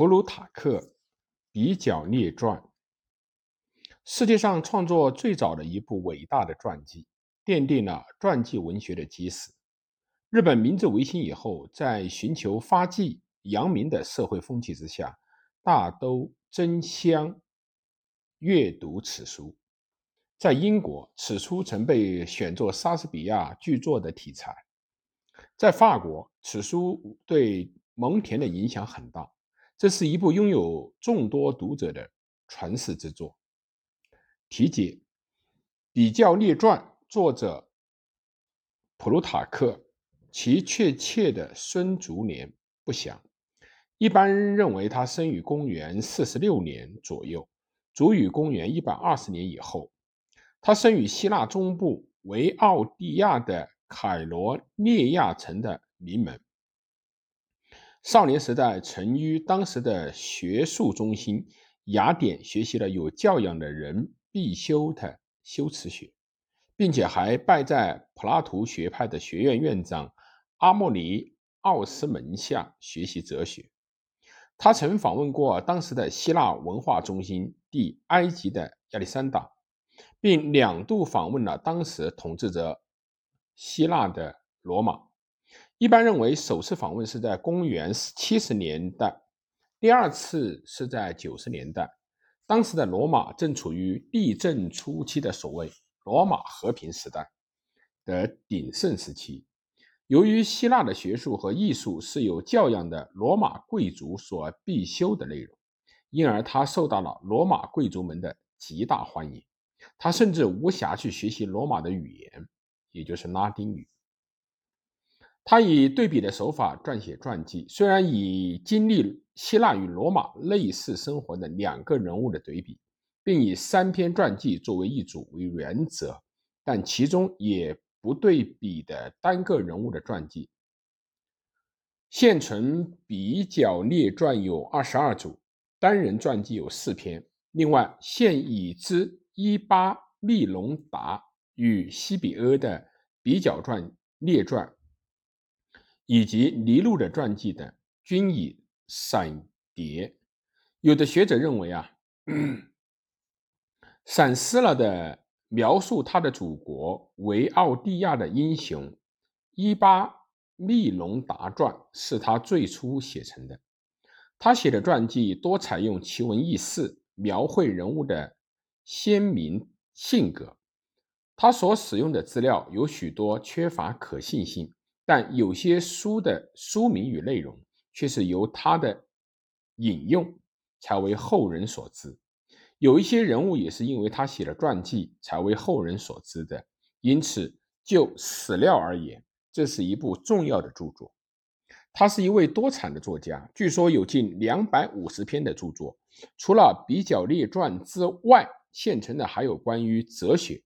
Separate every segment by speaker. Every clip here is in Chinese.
Speaker 1: 普鲁塔克《比较列传》，世界上创作最早的一部伟大的传记，奠定了传记文学的基石。日本明治维新以后，在寻求发迹扬名的社会风气之下，大都争相阅读此书。在英国，此书曾被选作莎士比亚剧作的题材；在法国，此书对蒙田的影响很大。这是一部拥有众多读者的传世之作。题解：《比较列传》，作者普鲁塔克，其确切的生卒年不详，一般认为他生于公元四十六年左右，卒于公元一百二十年以后。他生于希腊中部维奥蒂亚的凯罗涅亚城的名门。少年时代曾于当时的学术中心雅典学习了有教养的人必修的修辞学，并且还拜在柏拉图学派的学院院长阿莫尼奥斯门下学习哲学。他曾访问过当时的希腊文化中心地埃及的亚历山大，并两度访问了当时统治着希腊的罗马。一般认为，首次访问是在公元七十年代，第二次是在九十年代。当时的罗马正处于地震初期的所谓“罗马和平时代”的鼎盛时期。由于希腊的学术和艺术是有教养的罗马贵族所必修的内容，因而他受到了罗马贵族们的极大欢迎。他甚至无暇去学习罗马的语言，也就是拉丁语。他以对比的手法撰写传记，虽然以经历希腊与罗马类似生活的两个人物的对比，并以三篇传记作为一组为原则，但其中也不对比的单个人物的传记。现存比较列传有二十二组，单人传记有四篇。另外，现已知伊巴密隆达与西比阿的比较传列传。以及尼禄的传记等均已散叠。有的学者认为啊，散失了的描述他的祖国维奥蒂亚的英雄伊巴密隆达传是他最初写成的。他写的传记多采用奇闻异事，描绘人物的鲜明性格。他所使用的资料有许多缺乏可信性。但有些书的书名与内容却是由他的引用才为后人所知，有一些人物也是因为他写了传记才为后人所知的。因此，就史料而言，这是一部重要的著作。他是一位多产的作家，据说有近两百五十篇的著作。除了《比较列传》之外，现存的还有关于哲学、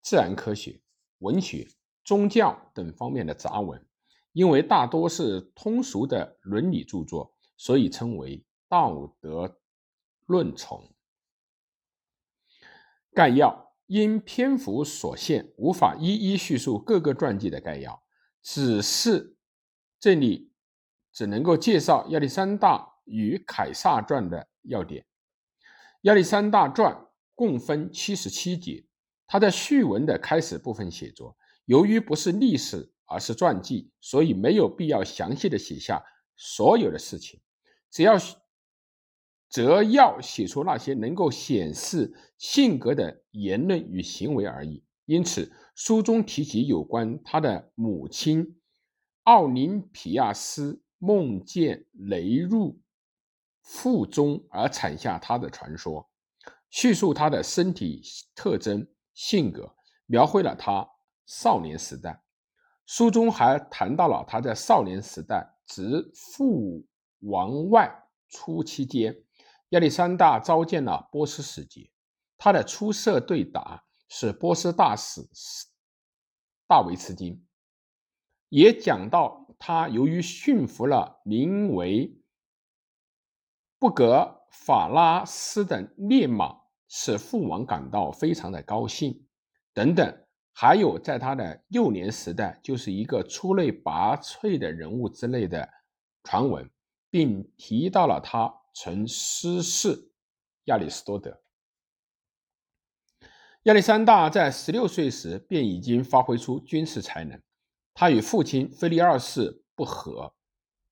Speaker 1: 自然科学、文学。宗教等方面的杂文，因为大多是通俗的伦理著作，所以称为道德论丛。概要因篇幅所限，无法一一叙述各个传记的概要，只是这里只能够介绍亚历山大与凯撒传的要点。亚历山大传共分七十七节，它在序文的开始部分写作。由于不是历史，而是传记，所以没有必要详细的写下所有的事情，只要则要写出那些能够显示性格的言论与行为而已。因此，书中提及有关他的母亲奥林匹亚斯梦见雷入腹中而产下他的传说，叙述他的身体特征、性格，描绘了他。少年时代，书中还谈到了他在少年时代执父王外出期间，亚历山大召见了波斯使节，他的出色对答使波斯大使大为吃惊。也讲到他由于驯服了名为布格法拉斯的烈马，使父王感到非常的高兴，等等。还有，在他的幼年时代，就是一个出类拔萃的人物之类的传闻，并提到了他曾失事亚里士多德。亚历山大在十六岁时便已经发挥出军事才能。他与父亲腓力二世不和，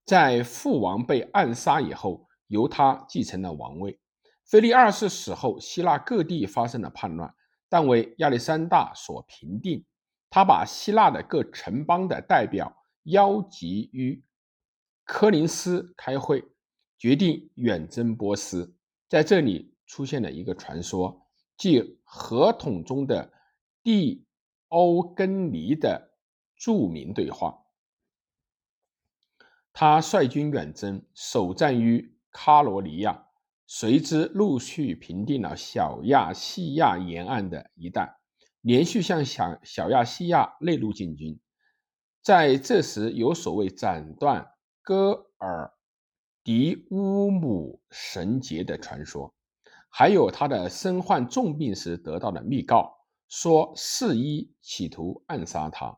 Speaker 1: 在父王被暗杀以后，由他继承了王位。腓力二世死后，希腊各地发生了叛乱，但为亚历山大所平定。他把希腊的各城邦的代表邀集于科林斯开会，决定远征波斯。在这里出现了一个传说。即合同中的蒂欧根尼的著名对话。他率军远征，首战于卡罗尼亚，随之陆续平定了小亚细亚沿岸的一带，连续向小小亚细亚内陆进军。在这时，有所谓斩断戈尔迪乌姆绳结的传说。还有他的身患重病时得到的密告，说四一企图暗杀他，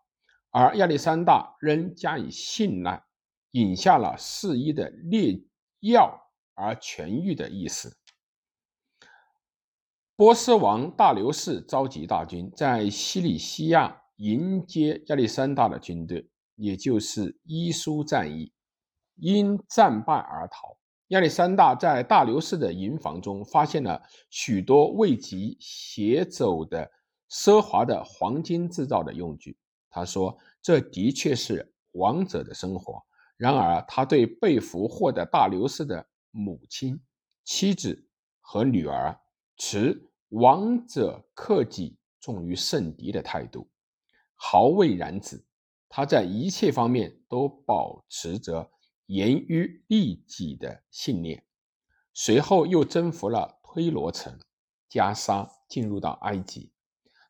Speaker 1: 而亚历山大仍加以信赖，饮下了四一的烈药而痊愈的意思。波斯王大流士召集大军在西里西亚迎接亚历山大的军队，也就是伊苏战役，因战败而逃。亚历山大在大流士的营房中发现了许多未及携走的奢华的黄金制造的用具。他说：“这的确是王者的生活。”然而，他对被俘获的大流士的母亲、妻子和女儿持王者克己重于圣敌的态度，毫未染指。他在一切方面都保持着。严于律己的信念，随后又征服了推罗城、加沙，进入到埃及。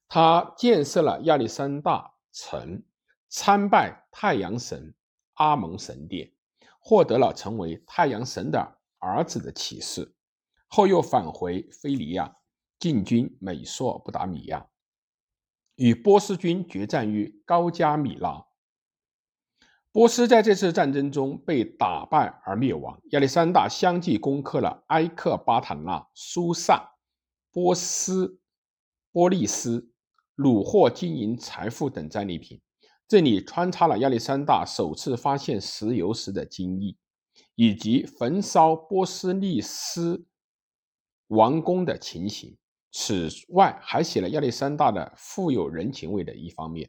Speaker 1: 他建设了亚历山大城，参拜太阳神阿蒙神殿，获得了成为太阳神的儿子的启示。后又返回菲利亚，进军美索不达米亚，与波斯军决战于高加米拉。波斯在这次战争中被打败而灭亡。亚历山大相继攻克了埃克巴坦纳、苏萨、波斯、波利斯，虏获金银财富等战利品。这里穿插了亚历山大首次发现石油时的经历，以及焚烧波斯利斯王宫的情形。此外，还写了亚历山大的富有人情味的一方面。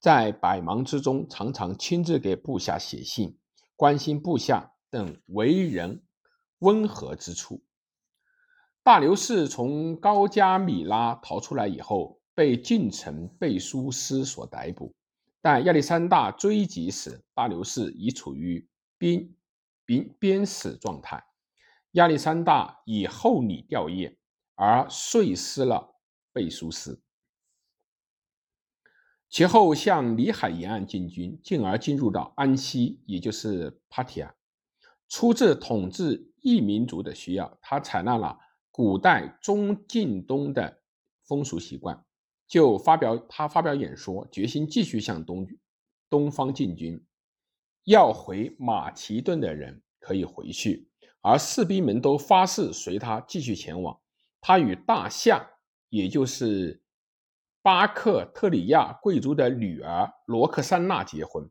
Speaker 1: 在百忙之中，常常亲自给部下写信，关心部下等为人温和之处。大流士从高加米拉逃出来以后，被近臣贝苏斯所逮捕，但亚历山大追击时，大流士已处于濒濒濒死状态。亚历山大以厚礼吊唁，而碎尸了贝苏斯。其后向里海沿岸进军，进而进入到安息，也就是帕提亚。出自统治异民族的需要，他采纳了古代中近东的风俗习惯，就发表他发表演说，决心继续向东东方进军。要回马其顿的人可以回去，而士兵们都发誓随他继续前往。他与大象，也就是。巴克特里亚贵族的女儿罗克珊娜结婚，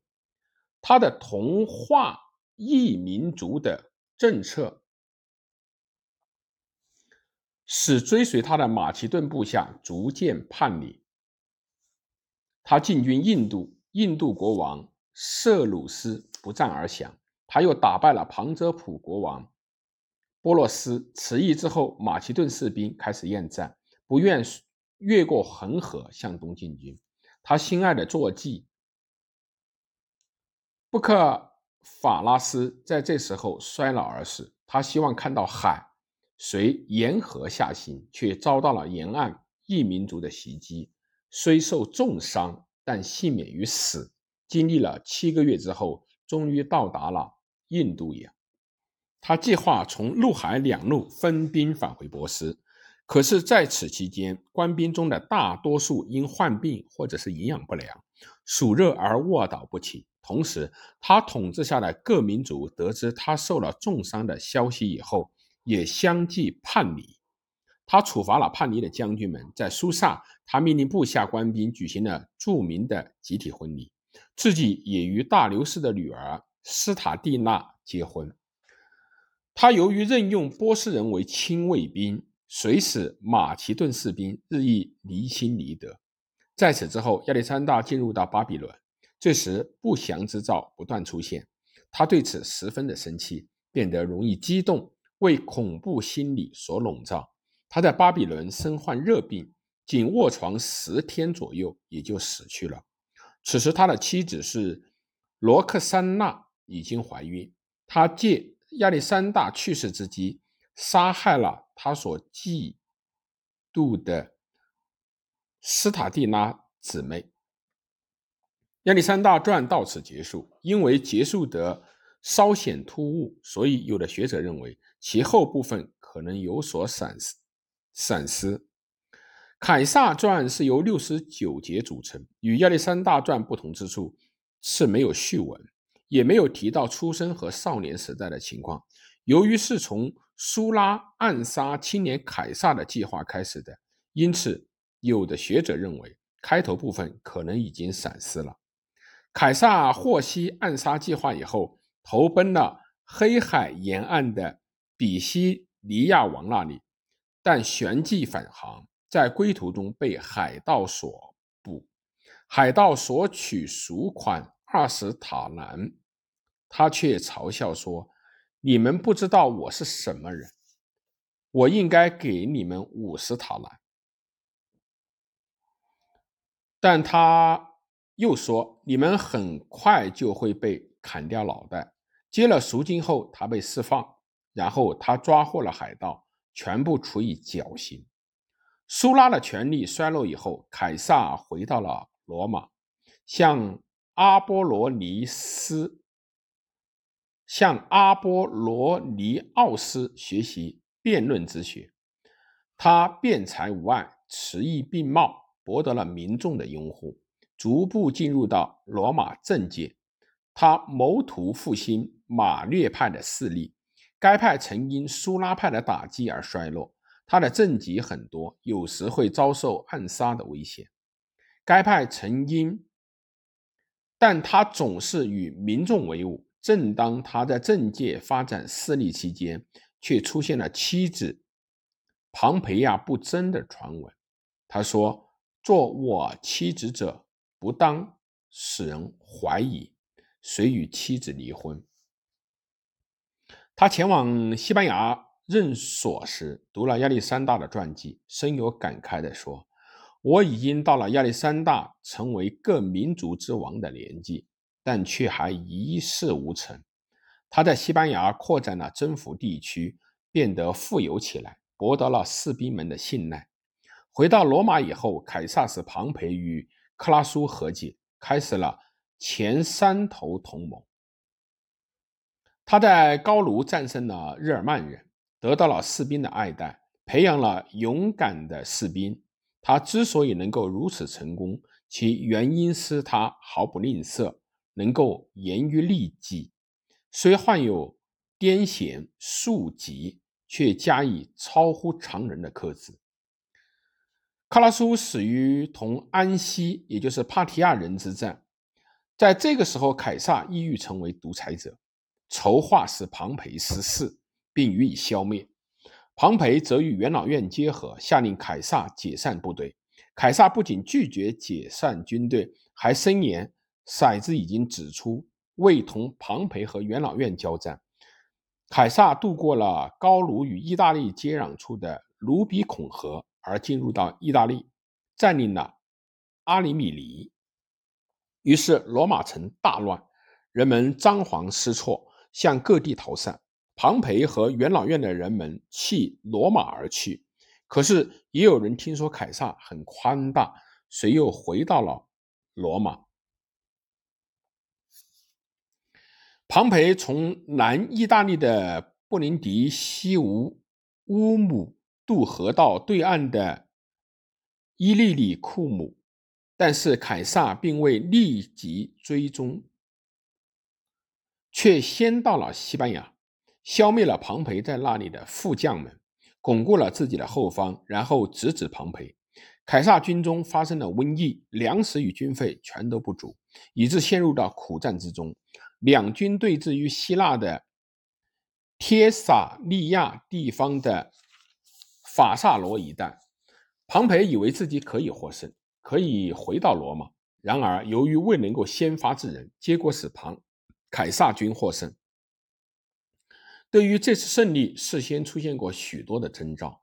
Speaker 1: 他的同化异民族的政策使追随他的马其顿部下逐渐叛离。他进军印度，印度国王色鲁斯不战而降。他又打败了庞遮普国王波洛斯。此役之后，马其顿士兵开始厌战，不愿。越过恒河向东进军，他心爱的坐骑布克法拉斯在这时候衰老而死。他希望看到海随沿河下行，却遭到了沿岸异民族的袭击，虽受重伤，但幸免于死。经历了七个月之后，终于到达了印度洋。他计划从陆海两路分兵返回波斯。可是，在此期间，官兵中的大多数因患病或者是营养不良，暑热而卧倒不起。同时，他统治下的各民族得知他受了重伤的消息以后，也相继叛离。他处罚了叛离的将军们，在苏萨，他命令部下官兵举行了著名的集体婚礼，自己也与大流士的女儿斯塔蒂娜结婚。他由于任用波斯人为亲卫兵，随使马其顿士兵日益离心离德。在此之后，亚历山大进入到巴比伦。这时，不祥之兆不断出现，他对此十分的生气，变得容易激动，为恐怖心理所笼罩。他在巴比伦身患热病，仅卧床十天左右，也就死去了。此时，他的妻子是罗克珊娜已经怀孕，他借亚历山大去世之机，杀害了他所嫉妒的斯塔蒂拉姊妹。亚历山大传到此结束。因为结束得稍显突兀，所以有的学者认为其后部分可能有所闪失。闪失。凯撒传是由六十九节组成，与亚历山大传不同之处是没有序文，也没有提到出生和少年时代的情况。由于是从苏拉暗杀青年凯撒的计划开始的，因此有的学者认为开头部分可能已经闪失了。凯撒获悉暗杀计划以后，投奔了黑海沿岸的比西尼亚王那里，但旋即返航，在归途中被海盗所捕。海盗索取赎款二十塔兰，他却嘲笑说：“你们不知道我是什么人，我应该给你们五十塔兰。”但他。又说：“你们很快就会被砍掉脑袋。”接了赎金后，他被释放。然后他抓获了海盗，全部处以绞刑。苏拉的权力衰落以后，凯撒回到了罗马，向阿波罗尼斯、向阿波罗尼奥斯学习辩论之学。他辩才无碍，词义并茂，博得了民众的拥护。逐步进入到罗马政界，他谋图复兴马略派的势力。该派曾因苏拉派的打击而衰落。他的政绩很多，有时会遭受暗杀的危险。该派曾因，但他总是与民众为伍。正当他在政界发展势力期间，却出现了妻子庞培亚不贞的传闻。他说：“做我妻子者。”不当使人怀疑，遂与妻子离婚。他前往西班牙任所时，读了亚历山大的传记，深有感慨地说：“我已经到了亚历山大成为各民族之王的年纪，但却还一事无成。”他在西班牙扩展了征服地区，变得富有起来，博得了士兵们的信赖。回到罗马以后，凯撒使庞培与克拉苏和解，开始了前三头同盟。他在高卢战胜了日耳曼人，得到了士兵的爱戴，培养了勇敢的士兵。他之所以能够如此成功，其原因是他毫不吝啬，能够严于律己。虽患有癫痫猝疾，却加以超乎常人的克制。克拉苏死于同安息，也就是帕提亚人之战。在这个时候，凯撒意欲成为独裁者，筹划使庞培失势，并予以消灭。庞培则与元老院结合，下令凯撒解散部队。凯撒不仅拒绝解散军队，还声言骰子已经指出，未同庞培和元老院交战。凯撒渡过了高卢与意大利接壤处的卢比孔河。而进入到意大利，占领了阿里米尼，于是罗马城大乱，人们张皇失措，向各地逃散。庞培和元老院的人们弃罗马而去。可是也有人听说凯撒很宽大，谁又回到了罗马。庞培从南意大利的布林迪西乌乌姆。渡河到对岸的伊利里库姆，但是凯撒并未立即追踪，却先到了西班牙，消灭了庞培在那里的副将们，巩固了自己的后方，然后直指庞培。凯撒军中发生了瘟疫，粮食与军费全都不足，以致陷入到苦战之中。两军对峙于希腊的帖撒利亚地方的法萨罗一带，庞培以为自己可以获胜，可以回到罗马。然而，由于未能够先发制人，结果使庞凯撒军获胜。对于这次胜利，事先出现过许多的征兆。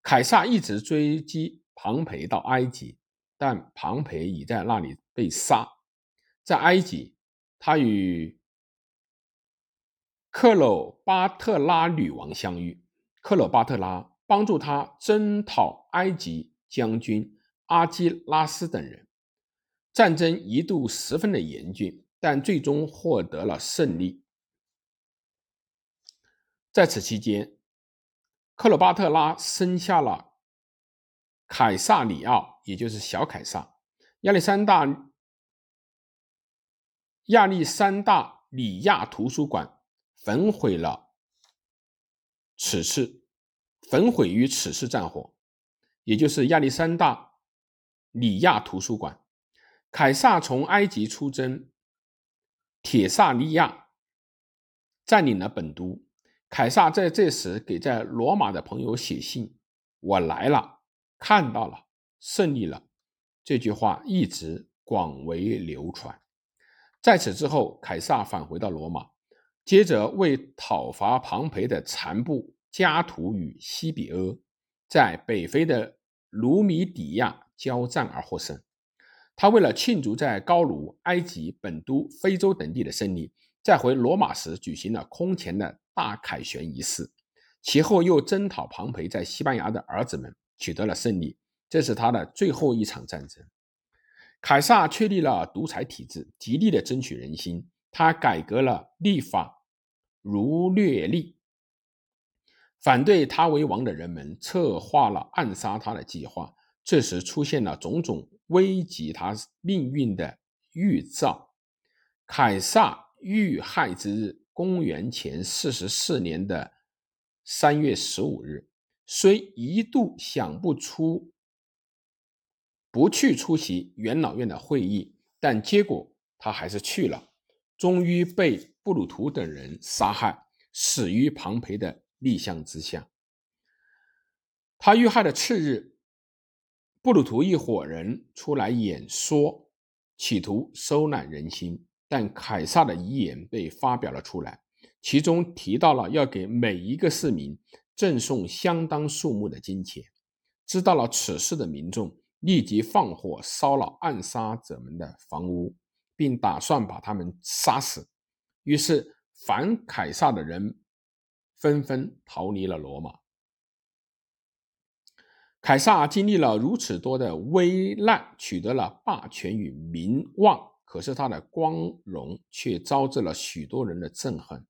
Speaker 1: 凯撒一直追击庞培到埃及，但庞培已在那里被杀。在埃及，他与克鲁巴特拉女王相遇，克鲁巴特拉帮助他征讨埃及将军阿基拉斯等人，战争一度十分的严峻，但最终获得了胜利。在此期间，克鲁巴特拉生下了凯撒里奥，也就是小凯撒。亚历山大亚历山大里亚图书馆。焚毁了此次，焚毁于此次战火，也就是亚历山大里亚图书馆。凯撒从埃及出征铁萨利亚，占领了本都。凯撒在这时给在罗马的朋友写信：“我来了，看到了，胜利了。”这句话一直广为流传。在此之后，凯撒返回到罗马。接着为讨伐庞培的残部加图与西比阿，在北非的卢米底亚交战而获胜。他为了庆祝在高卢、埃及、本都、非洲等地的胜利，在回罗马时举行了空前的大凯旋仪式。其后又征讨庞培在西班牙的儿子们，取得了胜利。这是他的最后一场战争。凯撒确立了独裁体制，极力的争取人心。他改革了立法。如略历，反对他为王的人们策划了暗杀他的计划。这时出现了种种危及他命运的预兆。凯撒遇害之日，公元前四十四年的三月十五日，虽一度想不出不去出席元老院的会议，但结果他还是去了，终于被。布鲁图等人杀害，死于庞培的立像之下。他遇害的次日，布鲁图一伙人出来演说，企图收揽人心。但凯撒的遗言被发表了出来，其中提到了要给每一个市民赠送相当数目的金钱。知道了此事的民众立即放火烧了暗杀者们的房屋，并打算把他们杀死。于是，反凯撒的人纷纷逃离了罗马。凯撒经历了如此多的危难，取得了霸权与名望，可是他的光荣却招致了许多人的憎恨。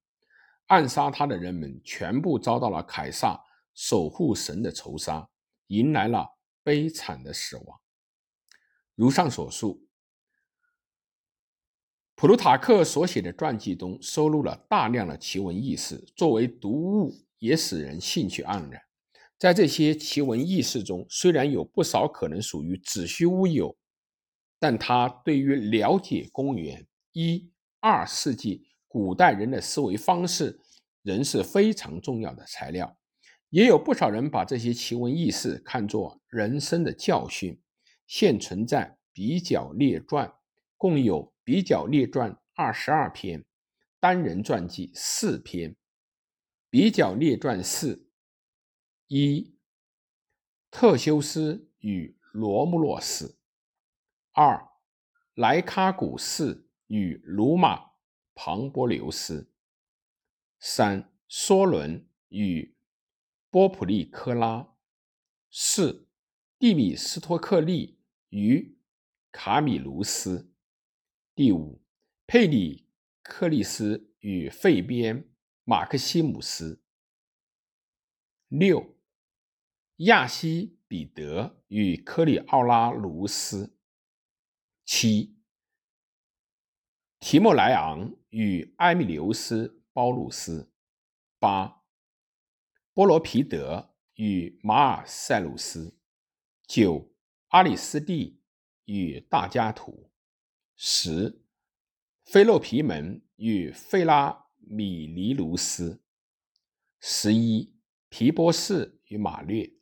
Speaker 1: 暗杀他的人们全部遭到了凯撒守护神的仇杀，迎来了悲惨的死亡。如上所述。普鲁塔克所写的传记中收录了大量的奇闻异事，作为读物也使人兴趣盎然。在这些奇闻异事中，虽然有不少可能属于子虚乌有，但他对于了解公元一二世纪古代人的思维方式仍是非常重要的材料。也有不少人把这些奇闻异事看作人生的教训。现存在《比较列传》，共有。比较列传二十二篇，单人传记四篇。比较列传四：一、特修斯与罗穆洛斯；二、莱卡古斯与鲁马庞波留斯；三、梭伦与波普利科拉；四、蒂米斯托克利与卡米卢斯。第五，佩里克利斯与费边马克西姆斯。六，亚西比德与科里奥拉卢斯。七、提莫莱昂与埃米留斯·包鲁斯；八、波罗皮德与马尔塞鲁斯；九、阿里斯蒂与大加图；十、菲洛皮门与费拉米尼卢斯；十一、皮波士与马略；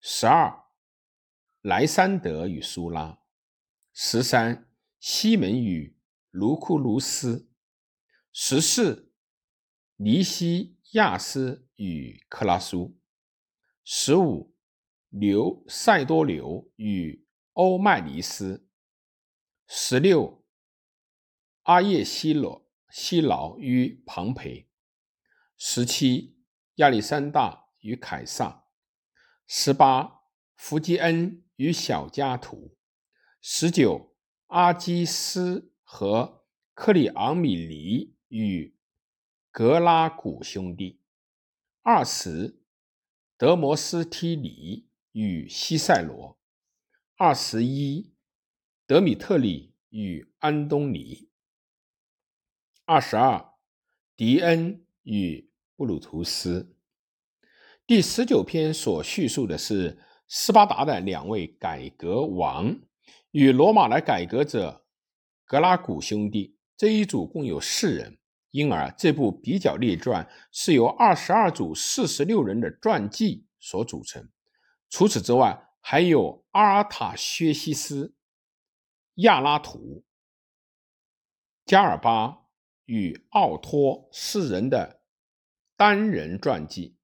Speaker 1: 十二、莱山德与苏拉。十三，西门与卢库卢斯；十四，尼西亚斯与克拉苏；十五，刘塞多留与欧迈尼斯；十六，阿叶西罗西劳与庞培；十七，亚历山大与凯撒；十八，弗基恩与小加图。十九，阿基斯和克里昂米尼与格拉古兄弟；二十，德摩斯提尼与西塞罗；二十一，德米特里与安东尼；二十二，迪恩与布鲁图斯。第十九篇所叙述的是斯巴达的两位改革王。与罗马的改革者格拉古兄弟这一组共有四人，因而这部比较列传是由二十二组四十六人的传记所组成。除此之外，还有阿尔塔薛西斯、亚拉图、加尔巴与奥托四人的单人传记。